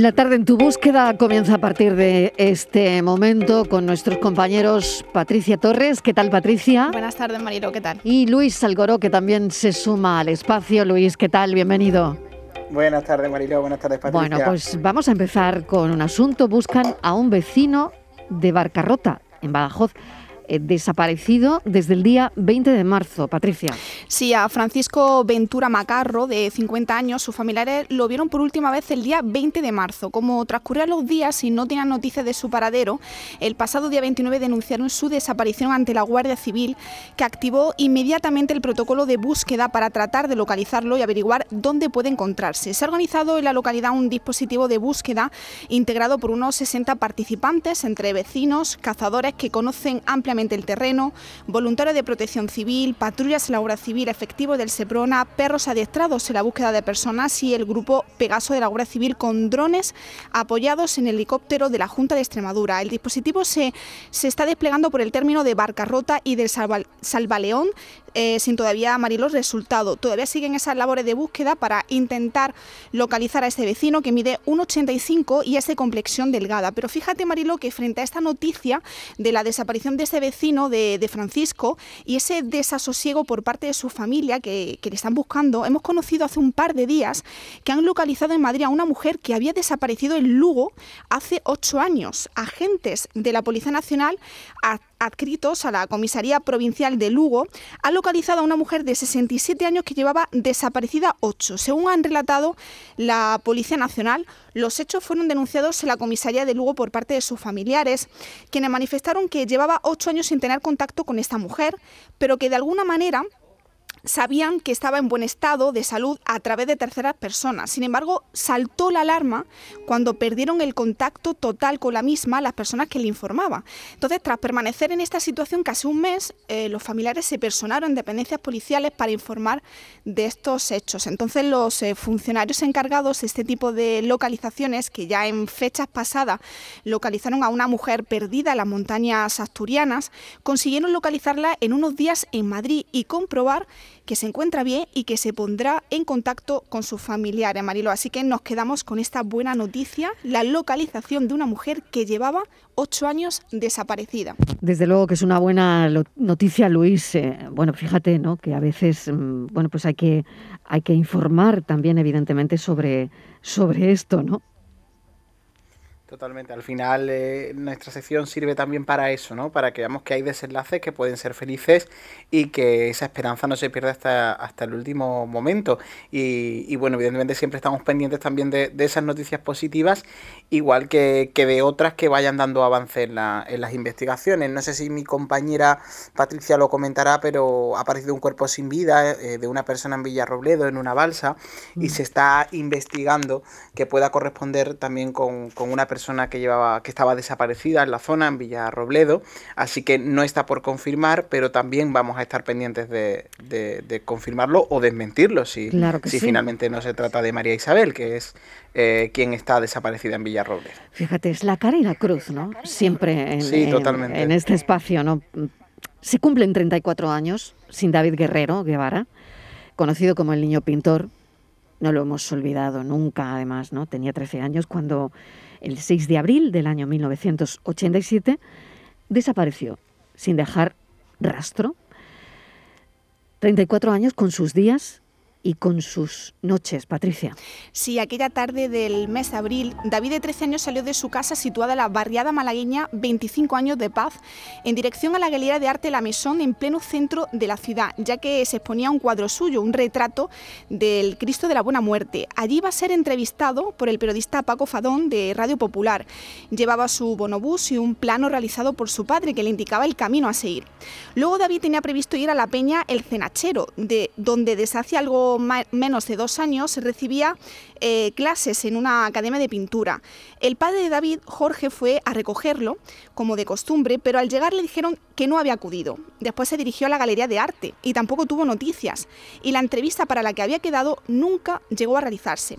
La tarde en tu búsqueda comienza a partir de este momento con nuestros compañeros Patricia Torres. ¿Qué tal, Patricia? Buenas tardes, Marilo. ¿Qué tal? Y Luis Salgoró, que también se suma al espacio. Luis, ¿qué tal? Bienvenido. Buenas tardes, Marilo. Buenas tardes, Patricia. Bueno, pues vamos a empezar con un asunto. Buscan a un vecino de Barcarrota, en Badajoz. Eh, desaparecido desde el día 20 de marzo. Patricia. Sí, a Francisco Ventura Macarro, de 50 años, sus familiares lo vieron por última vez el día 20 de marzo. Como transcurrían los días y no tenían noticias de su paradero, el pasado día 29 denunciaron su desaparición ante la Guardia Civil, que activó inmediatamente el protocolo de búsqueda para tratar de localizarlo y averiguar dónde puede encontrarse. Se ha organizado en la localidad un dispositivo de búsqueda integrado por unos 60 participantes, entre vecinos, cazadores que conocen ampliamente el terreno, voluntarios de protección civil, patrullas en la Guardia Civil, efectivos del SEPRONA, perros adiestrados en la búsqueda de personas y el grupo Pegaso de la Guardia Civil con drones apoyados en helicóptero de la Junta de Extremadura. El dispositivo se, se está desplegando por el término de Barcarrota y del Salvaleón, eh, sin todavía, Marilos, resultado. Todavía siguen esas labores de búsqueda para intentar localizar a este vecino que mide 1,85 y es de complexión delgada. Pero fíjate, Marilo, que frente a esta noticia de la desaparición de este vecino de, Francisco y ese desasosiego por parte de su familia que, que le están buscando, hemos conocido hace un par de días que han localizado en Madrid a una mujer que había desaparecido en Lugo hace ocho años. Agentes de la Policía Nacional adscritos a la Comisaría Provincial de Lugo, han localizado a una mujer de 67 años que llevaba desaparecida 8. Según han relatado la Policía Nacional, los hechos fueron denunciados en la Comisaría de Lugo por parte de sus familiares, quienes manifestaron que llevaba 8 años sin tener contacto con esta mujer, pero que de alguna manera sabían que estaba en buen estado de salud a través de terceras personas. Sin embargo, saltó la alarma cuando perdieron el contacto total con la misma las personas que le informaban. Entonces, tras permanecer en esta situación casi un mes, eh, los familiares se personaron en dependencias policiales para informar de estos hechos. Entonces, los eh, funcionarios encargados de este tipo de localizaciones, que ya en fechas pasadas localizaron a una mujer perdida en las montañas asturianas, consiguieron localizarla en unos días en Madrid y comprobar que se encuentra bien y que se pondrá en contacto con sus familiares, Marilo. Así que nos quedamos con esta buena noticia, la localización de una mujer que llevaba ocho años desaparecida. Desde luego que es una buena noticia, Luis. Eh, bueno, fíjate, ¿no? Que a veces, mm, bueno, pues hay que, hay que informar también, evidentemente, sobre, sobre esto, ¿no? Totalmente. Al final eh, nuestra sección sirve también para eso, ¿no? Para que veamos que hay desenlaces que pueden ser felices y que esa esperanza no se pierda hasta, hasta el último momento. Y, bueno, evidentemente siempre estamos pendientes también de, esas noticias positivas, igual que, de otras que vayan dando avance en, las investigaciones. No sé si mi compañera Patricia lo comentará, pero ha aparecido un cuerpo sin vida eh, de una persona en Villarrobledo, en una balsa, y mm. se está investigando que pueda corresponder también con, con una persona persona que llevaba, que estaba desaparecida en la zona, en Villarrobledo, así que no está por confirmar, pero también vamos a estar pendientes de, confirmarlo o desmentirlo si, si finalmente no se trata de María Isabel, que es eh, quien está desaparecida en Villarrobledo. Fíjate, es la cara y la cruz, ¿no? Siempre en, en este espacio, ¿no? Se cumplen 34 años sin David Guerrero Guevara, conocido como el niño pintor. No lo hemos olvidado nunca, además, ¿no? Tenía 13 años cuando el 6 de abril del año 1987, desapareció sin dejar rastro. 34 años con sus días y con sus noches, Patricia. Sí, aquella tarde del mes de abril, David de 13 años salió de su casa situada en la barriada malagueña 25 años de paz, en dirección a la Galería de Arte La Mesón en pleno centro de la ciudad, ya que se exponía un cuadro suyo, un retrato del Cristo de la Buena Muerte. Allí iba a ser entrevistado por el periodista Paco Fadón de Radio Popular. Llevaba su bonobús y un plano realizado por su padre que le indicaba el camino a seguir. Luego David tenía previsto ir a la peña El Cenachero, de donde desde hace menos de dos años recibía eh, clases en una academia de pintura. El padre de David, Jorge, fue a recogerlo, como de costumbre, pero al llegar le dijeron que no había acudido. Después se dirigió a la Galería de Arte y tampoco tuvo noticias, y la entrevista para la que había quedado nunca llegó a realizarse.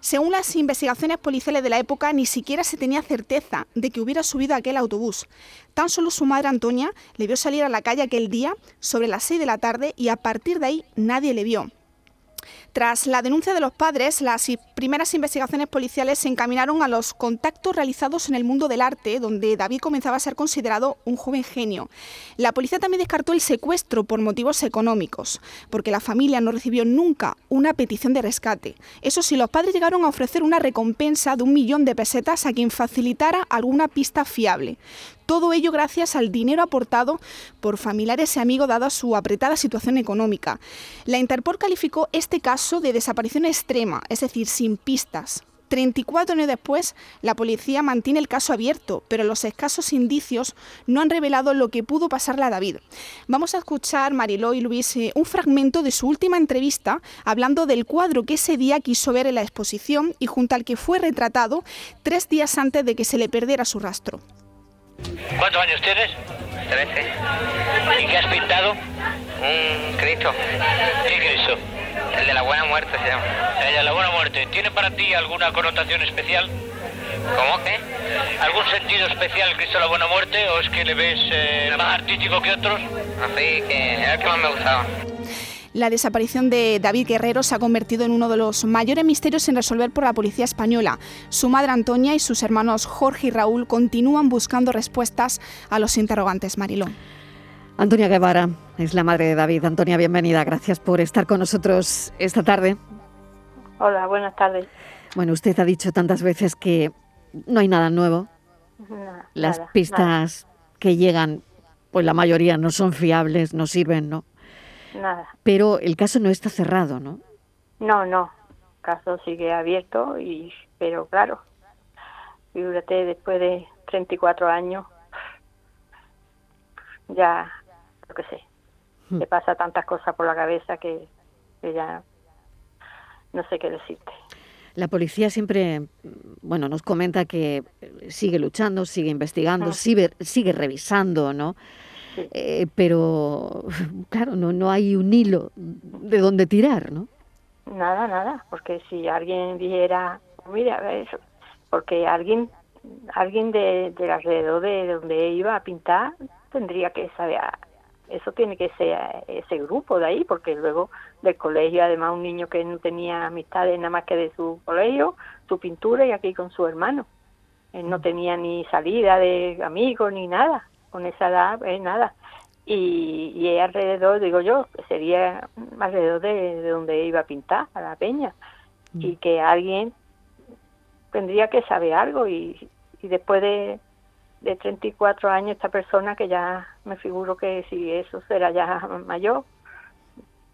Según las investigaciones policiales de la época, ni siquiera se tenía certeza de que hubiera subido a aquel autobús. Tan solo su madre Antonia le vio salir a la calle aquel día sobre las 6 de la tarde y a partir de ahí nadie le vio. Tras la denuncia de los padres, las primeras investigaciones policiales se encaminaron a los contactos realizados en el mundo del arte, donde David comenzaba a ser considerado un joven genio. La policía también descartó el secuestro por motivos económicos, porque la familia no recibió nunca una petición de rescate. Eso sí, los padres llegaron a ofrecer una recompensa de un millón de pesetas a quien facilitara alguna pista fiable. Todo ello gracias al dinero aportado por familiares y amigos dada su apretada situación económica. La Interpol calificó este caso de desaparición extrema, es decir, sin pistas. 34 años después, la policía mantiene el caso abierto, pero los escasos indicios no han revelado lo que pudo pasarle a David. Vamos a escuchar, Mariló y Luis, eh, un fragmento de su última entrevista hablando del cuadro que ese día quiso ver en la exposición y junto al que fue retratado tres días antes de que se le perdiera su rastro. ¿Cuántos años tienes? Trece. ¿Y qué has pintado? Un Cristo. ¿Qué Cristo? El de la buena muerte se llama. El de la buena muerte. ¿Tiene para ti alguna connotación especial? ¿Cómo qué? ¿Algún sentido especial Cristo de la Buena Muerte o es que le ves eh, más artístico que otros? Así que es el que más me gustaba. La desaparición de David Guerrero se ha convertido en uno de los mayores misterios sin resolver por la policía española. Su madre Antonia y sus hermanos Jorge y Raúl continúan buscando respuestas a los interrogantes Marilón. Antonia Guevara es la madre de David. Antonia, bienvenida. Gracias por estar con nosotros esta tarde. Hola, buenas tardes. Bueno, usted ha dicho tantas veces que no hay nada nuevo. Las pistas que llegan, pues la mayoría no son fiables, no sirven, ¿no? Nada. Pero el caso no está cerrado, ¿no? No, no. El caso sigue abierto, y pero claro, fíjate, después de 34 años, ya, lo que sé, hmm. te pasa tantas cosas por la cabeza que, ya no sé qué decirte. La policía siempre, bueno, nos comenta que sigue luchando, sigue investigando, hmm. sigue, sigue revisando, ¿no? Eh, pero claro, no, no hay un hilo de donde tirar, ¿no? Nada, nada, porque si alguien dijera, mira, eso, porque alguien alguien de, del alrededor de donde iba a pintar tendría que saber, eso tiene que ser ese grupo de ahí, porque luego del colegio, además un niño que no tenía amistades nada más que de su colegio, su pintura y aquí con su hermano. Él no mm. tenía ni salida de amigos ni nada con esa edad, es nada. Y, y alrededor, digo yo, sería alrededor de, donde iba a pintar, a la peña. Y mm. que alguien tendría que saber algo y, y después de, de 34 años esta persona que ya me figuro que si eso será ya mayor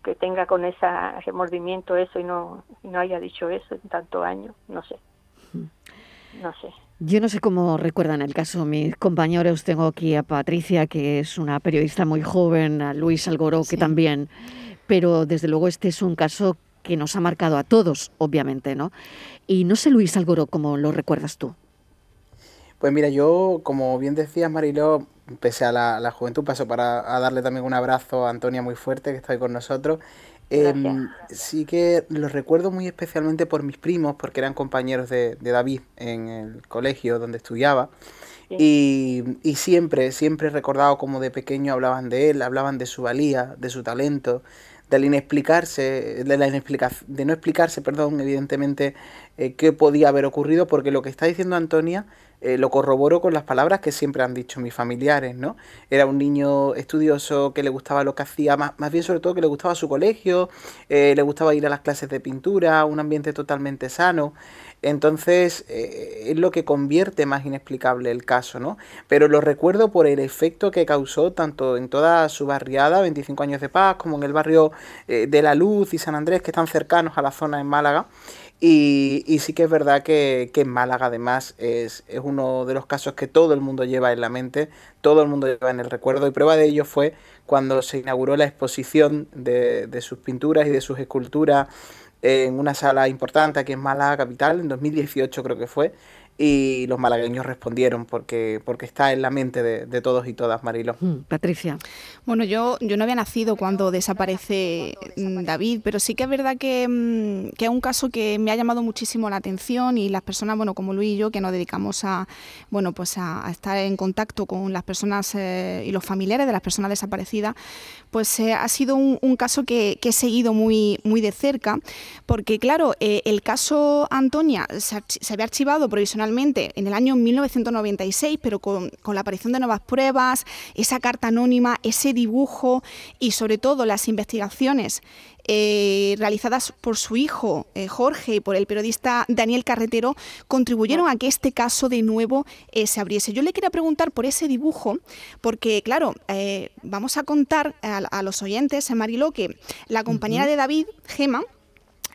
que tenga con ese remordimiento eso y no, y no haya dicho eso en tantos años, no sé. Mm. No sé. Yo no sé cómo recuerdan el caso mis compañeros. Tengo aquí a Patricia, que es una periodista muy joven, a Luis Algoró, que también. Pero desde luego este es un caso que nos ha marcado a todos, obviamente, ¿no? Y no sé, Luis Algoró, cómo lo recuerdas tú. Pues mira, yo, como bien decías, Mariló, pese a la, juventud, paso para darle también un abrazo a Antonia muy fuerte, que está ahí con nosotros. Em, sí que los recuerdo muy especialmente por mis primos, porque eran compañeros de, David en el colegio donde estudiaba. Y, y, siempre, siempre he recordado como de pequeño hablaban de él, hablaban de su valía, de su talento, del inexplicarse, de, la de no explicarse, perdón, evidentemente, eh, qué podía haber ocurrido, porque lo que está diciendo Antonia eh, lo corroboro con las palabras que siempre han dicho mis familiares, ¿no? Era un niño estudioso que le gustaba lo que hacía, más, más bien sobre todo que le gustaba su colegio, eh, le gustaba ir a las clases de pintura, un ambiente totalmente sano. Entonces eh, es lo que convierte más inexplicable el caso, ¿no? Pero lo recuerdo por el efecto que causó tanto en toda su barriada, 25 años de paz, como en el barrio de La Luz y San Andrés, que están cercanos a la zona en Málaga. Y, sí que es verdad que, que Málaga además es, es, uno de los casos que todo el mundo lleva en la mente, todo el mundo lleva en el recuerdo. Y prueba de ello fue cuando se inauguró la exposición de, de sus pinturas y de sus esculturas en una sala importante aquí en Málaga capital, en 2018 creo que fue, y los malagueños respondieron porque, porque está en la mente de, todos y todas, Marilo. Mm, Patricia. Bueno, yo, yo no había nacido cuando desaparece mm, David, pero sí que es verdad que, mm, que, es un caso que me ha llamado muchísimo la atención y las personas, bueno, como Luis y yo, que nos dedicamos a, bueno, pues a, estar en contacto con las personas eh, y los familiares de las personas desaparecidas, pues eh, ha sido un, caso que, he seguido muy, muy de cerca, porque claro, eh, el caso Antonia se, se había archivado provisionalmente en el año 1996, pero con, la aparición de nuevas pruebas, esa carta anónima, ese dibujo y sobre todo las investigaciones eh, realizadas por su hijo eh, Jorge y por el periodista Daniel Carretero contribuyeron a que este caso de nuevo eh, se abriese. Yo le quería preguntar por ese dibujo, porque claro, vamos a contar a, los oyentes, a Marilo, que la compañera de David, Gema,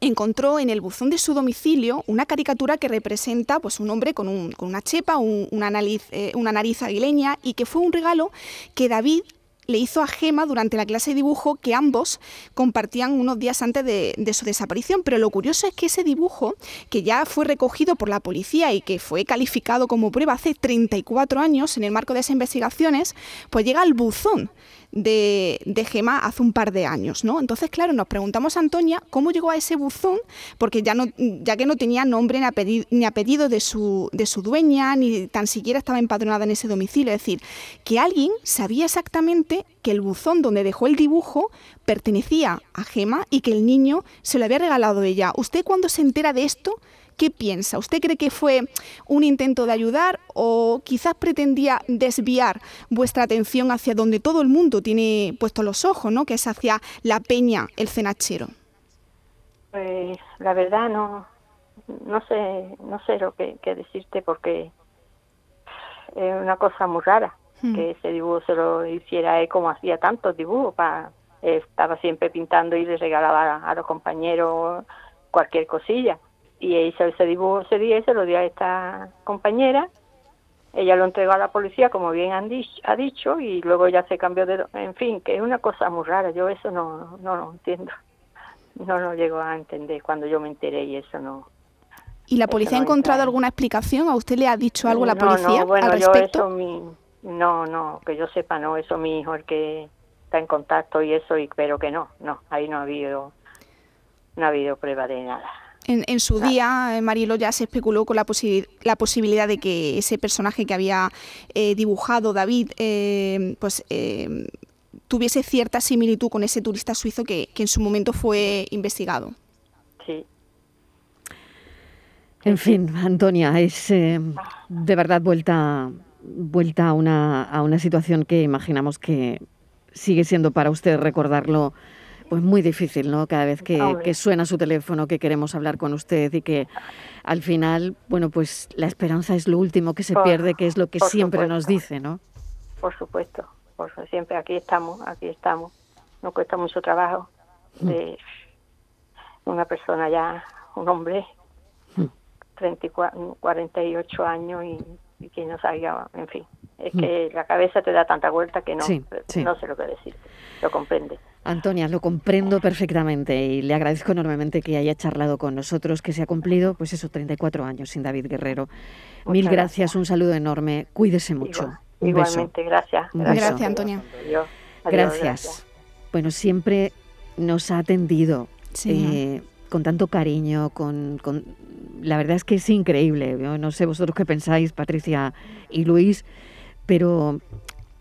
encontró en el buzón de su domicilio una caricatura que representa pues, un hombre con, un, con una chepa, una, nariz, eh, una nariz aguileña y que fue un regalo que David le hizo a Gema durante la clase de dibujo que ambos compartían unos días antes de, de, su desaparición. Pero lo curioso es que ese dibujo, que ya fue recogido por la policía y que fue calificado como prueba hace 34 años en el marco de esas investigaciones, pues llega al buzón de, de, Gema hace un par de años, ¿no? Entonces, claro, nos preguntamos a Antonia cómo llegó a ese buzón, porque ya no, ya que no tenía nombre ni apellido, ni de su, de su dueña, ni tan siquiera estaba empadronada en ese domicilio. Es decir, que alguien sabía exactamente que el buzón donde dejó el dibujo pertenecía a Gema y que el niño se lo había regalado ella. ¿Usted cuando se entera de esto? ¿Qué piensa? ¿Usted cree que fue un intento de ayudar o quizás pretendía desviar vuestra atención hacia donde todo el mundo tiene puestos los ojos, ¿no? que es hacia la peña, el cenachero? Pues la verdad no, no sé, no sé lo que, decirte porque es una cosa muy rara hmm. que ese dibujo se lo hiciera él como hacía tantos dibujos, para, estaba siempre pintando y le regalaba a los compañeros cualquier cosilla y hizo ese dibujo ese día y se lo dio a esta compañera. Ella lo entregó a la policía, como bien han dicho, ha dicho, y luego ya se cambió de... En fin, que es una cosa muy rara, yo eso no, no lo entiendo. No lo llego a entender cuando yo me enteré y eso no... ¿Y la policía ha encontrado alguna explicación? ¿A usted le ha dicho algo la policía no, bueno, Yo eso no, no, que yo sepa, no, eso mi hijo el que está en contacto y eso, y pero que no, no, ahí no ha habido, no ha habido prueba de nada. En, su día, eh, Marilo ya se especuló con la, la posibilidad de que ese personaje que había eh, dibujado David, eh, pues tuviese cierta similitud con ese turista suizo que, en su momento fue investigado. Sí. En fin, Antonia, es de verdad vuelta, vuelta a, una, a una situación que imaginamos que sigue siendo para usted recordarlo pues muy difícil, ¿no? Cada vez que, suena su teléfono, que queremos hablar con usted y que al final, bueno, pues la esperanza es lo último que se pierde, que es lo que siempre nos dice, ¿no? Por supuesto, por siempre aquí estamos, aquí estamos. Nos cuesta mucho trabajo mm. de una persona ya, un hombre, 34, mm. 48 años y, que no salga, en fin. Es mm. que la cabeza te da tanta vuelta que no, no sé lo que decir, lo comprende. Antonia, lo comprendo perfectamente y le agradezco enormemente que haya charlado con nosotros, que se ha cumplido, pues esos 34 años sin David Guerrero. Mil gracias, un saludo enorme, cuídese mucho. igualmente, gracias. Gracias, Antonia. gracias. Bueno, siempre nos ha atendido eh, con tanto cariño, con, con, La verdad es que es increíble. no sé vosotros qué pensáis, Patricia y Luis, pero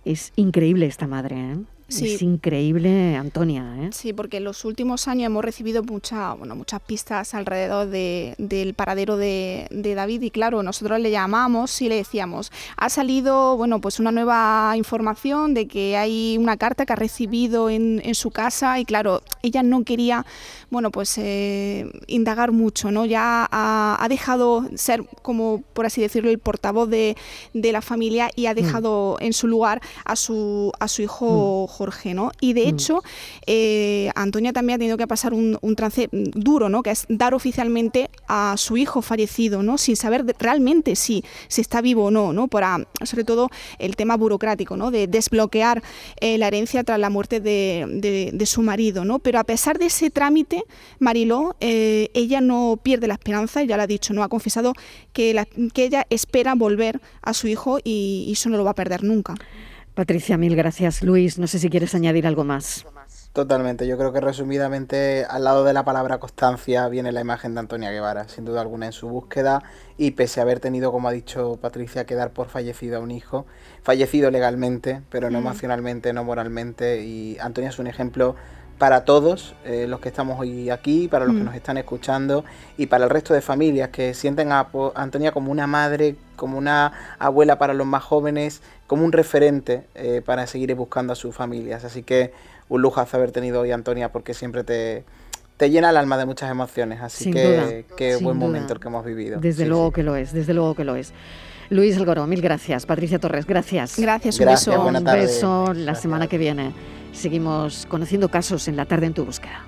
es increíble esta madre. ¿eh? Es increíble, Antonia. ¿eh? Sí, porque en los últimos años hemos recibido mucha, bueno, muchas pistas alrededor de, del paradero de, David y claro, nosotros le llamamos y le decíamos, ha salido bueno, pues una nueva información de que hay una carta que ha recibido en, en su casa y claro, ella no quería bueno, pues eh, indagar mucho, ¿no? Ya ha, dejado ser, como por así decirlo, el portavoz de, la familia y ha mm. dejado en su lugar a su, a su hijo mm. Jorge, ¿no? Y de mm. hecho, eh, Antonia también ha tenido que pasar un, trance duro, ¿no? Que es dar oficialmente a su hijo fallecido, ¿no? Sin saber realmente si, si está vivo o no, ¿no? Para, sobre todo, el tema burocrático, ¿no? De desbloquear eh, la herencia tras la muerte de, su marido, ¿no? Pero a pesar de ese trámite, Mariló, eh, ella no pierde la esperanza, ya lo ha dicho, ¿no? Ha confesado que, que ella espera volver a su hijo y, y eso no lo va a perder nunca. Patricia, mil gracias. Luis, no sé si quieres añadir algo más. Totalmente, yo creo que resumidamente al lado de la palabra constancia viene la imagen de Antonia Guevara, sin duda alguna en su búsqueda y pese a haber tenido, como ha dicho Patricia, que dar por fallecido a un hijo, fallecido legalmente, pero no emocionalmente, no moralmente y Antonia es un ejemplo para todos eh, los que estamos hoy aquí, para los que nos están escuchando y para el resto de familias que sienten a Antonia como una madre, como una abuela para los más jóvenes, como un referente eh, para seguir buscando a sus familias. Así que un lujazo haber tenido hoy Antonia porque siempre te, te llena el alma de muchas emociones. Así que qué buen momento el que hemos vivido. Desde luego que lo es, desde luego que lo es. Luis Algoro, mil gracias. Patricia Torres, gracias. Gracias, un beso. Un beso la semana que viene. Seguimos conociendo casos en la tarde en tu búsqueda.